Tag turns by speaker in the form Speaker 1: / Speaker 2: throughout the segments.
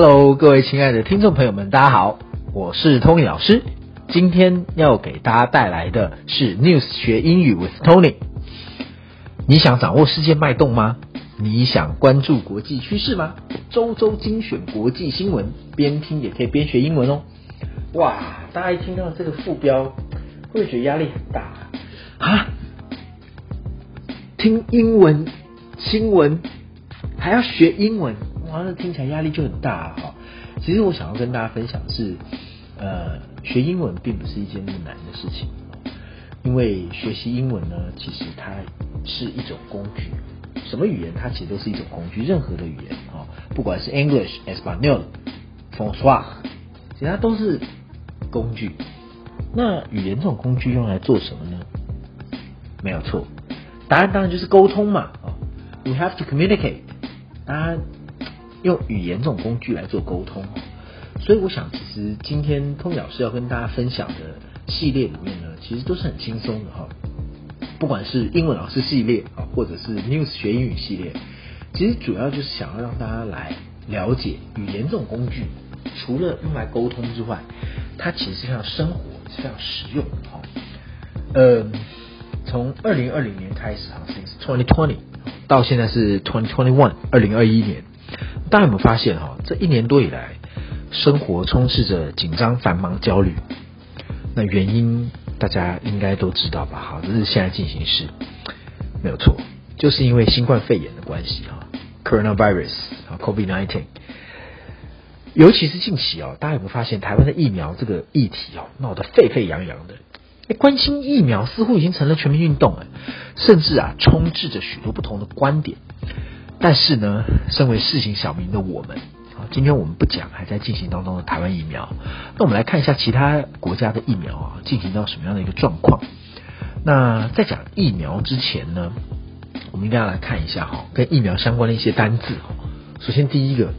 Speaker 1: Hello，各位亲爱的听众朋友们，大家好，我是 Tony 老师。今天要给大家带来的是 News 学英语 with Tony。你想掌握世界脉动吗？你想关注国际趋势吗？周周精选国际新闻，边听也可以边学英文哦。哇，大家一听到这个副标，会觉得压力很大啊？听英文新闻还要学英文，哇，那听起来压力就很大哈。其实我想要跟大家分享的是，呃，学英文并不是一件那么难的事情，因为学习英文呢，其实它是一种工具。什么语言它其实都是一种工具，任何的语言啊，不管是 English、Espanol、François，其他都是工具。那语言这种工具用来做什么呢？没有错，答案当然就是沟通嘛。啊，We have to communicate。当然，用语言这种工具来做沟通。所以我想，其实今天通老师要跟大家分享的系列里面呢，其实都是很轻松的哈。不管是英文老师系列啊，或者是 News 学英语系列，其实主要就是想要让大家来了解语言这种工具，除了用来沟通之外，它其实是非常生活、是非常实用的哈。呃，从二零二零年开始哈，since twenty twenty 到现在是 twenty twenty one 二零二一年，大家有没有发现哈？这一年多以来，生活充斥着紧张、繁忙、焦虑，那原因？大家应该都知道吧？好，这是现在进行时，没有错，就是因为新冠肺炎的关系哈，coronavirus 啊，COVID nineteen。尤其是近期哦，大家有没有发现台湾的疫苗这个议题哦，闹得沸沸扬扬的？哎，关心疫苗似乎已经成了全民运动哎，甚至啊，充斥着许多不同的观点。但是呢，身为市井小民的我们。今天我们不讲还在进行当中的台湾疫苗，那我们来看一下其他国家的疫苗啊，进行到什么样的一个状况。那在讲疫苗之前呢，我们应该要来看一下哈，跟疫苗相关的一些单字哈。首先第一个，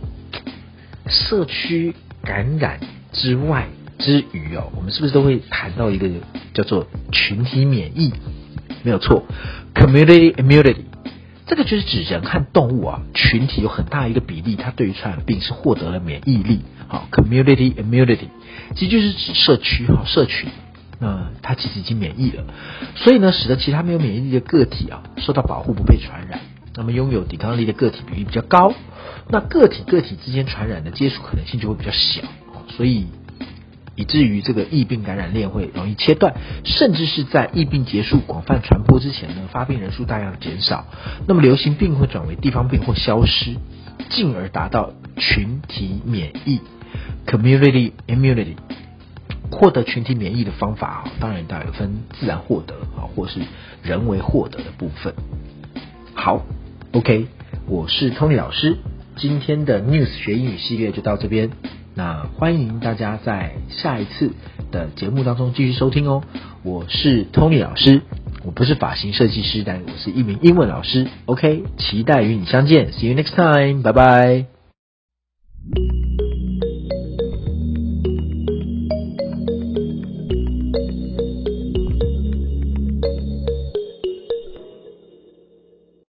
Speaker 1: 社区感染之外之余哦，我们是不是都会谈到一个叫做群体免疫？没有错，community immunity。这个就是指人和动物啊，群体有很大一个比例，它对于传染病是获得了免疫力。好，community immunity，其实就是指社区哈，社群，那它其实已经免疫了，所以呢，使得其他没有免疫力的个体啊，受到保护不被传染，那么拥有抵抗力的个体比例比较高，那个体个体之间传染的接触可能性就会比较小，所以。以至于这个疫病感染链会容易切断，甚至是在疫病结束、广泛传播之前呢，发病人数大量减少，那么流行病会转为地方病或消失，进而达到群体免疫 （community immunity）。获得群体免疫的方法啊，当然大有分自然获得啊，或是人为获得的部分。好，OK，我是 Tony 老师，今天的 News 学英语系列就到这边。那欢迎大家在下一次的节目当中继续收听哦。我是 Tony 老师，我不是发型设计师，但我是一名英文老师。OK，期待与你相见，See you next time，拜拜。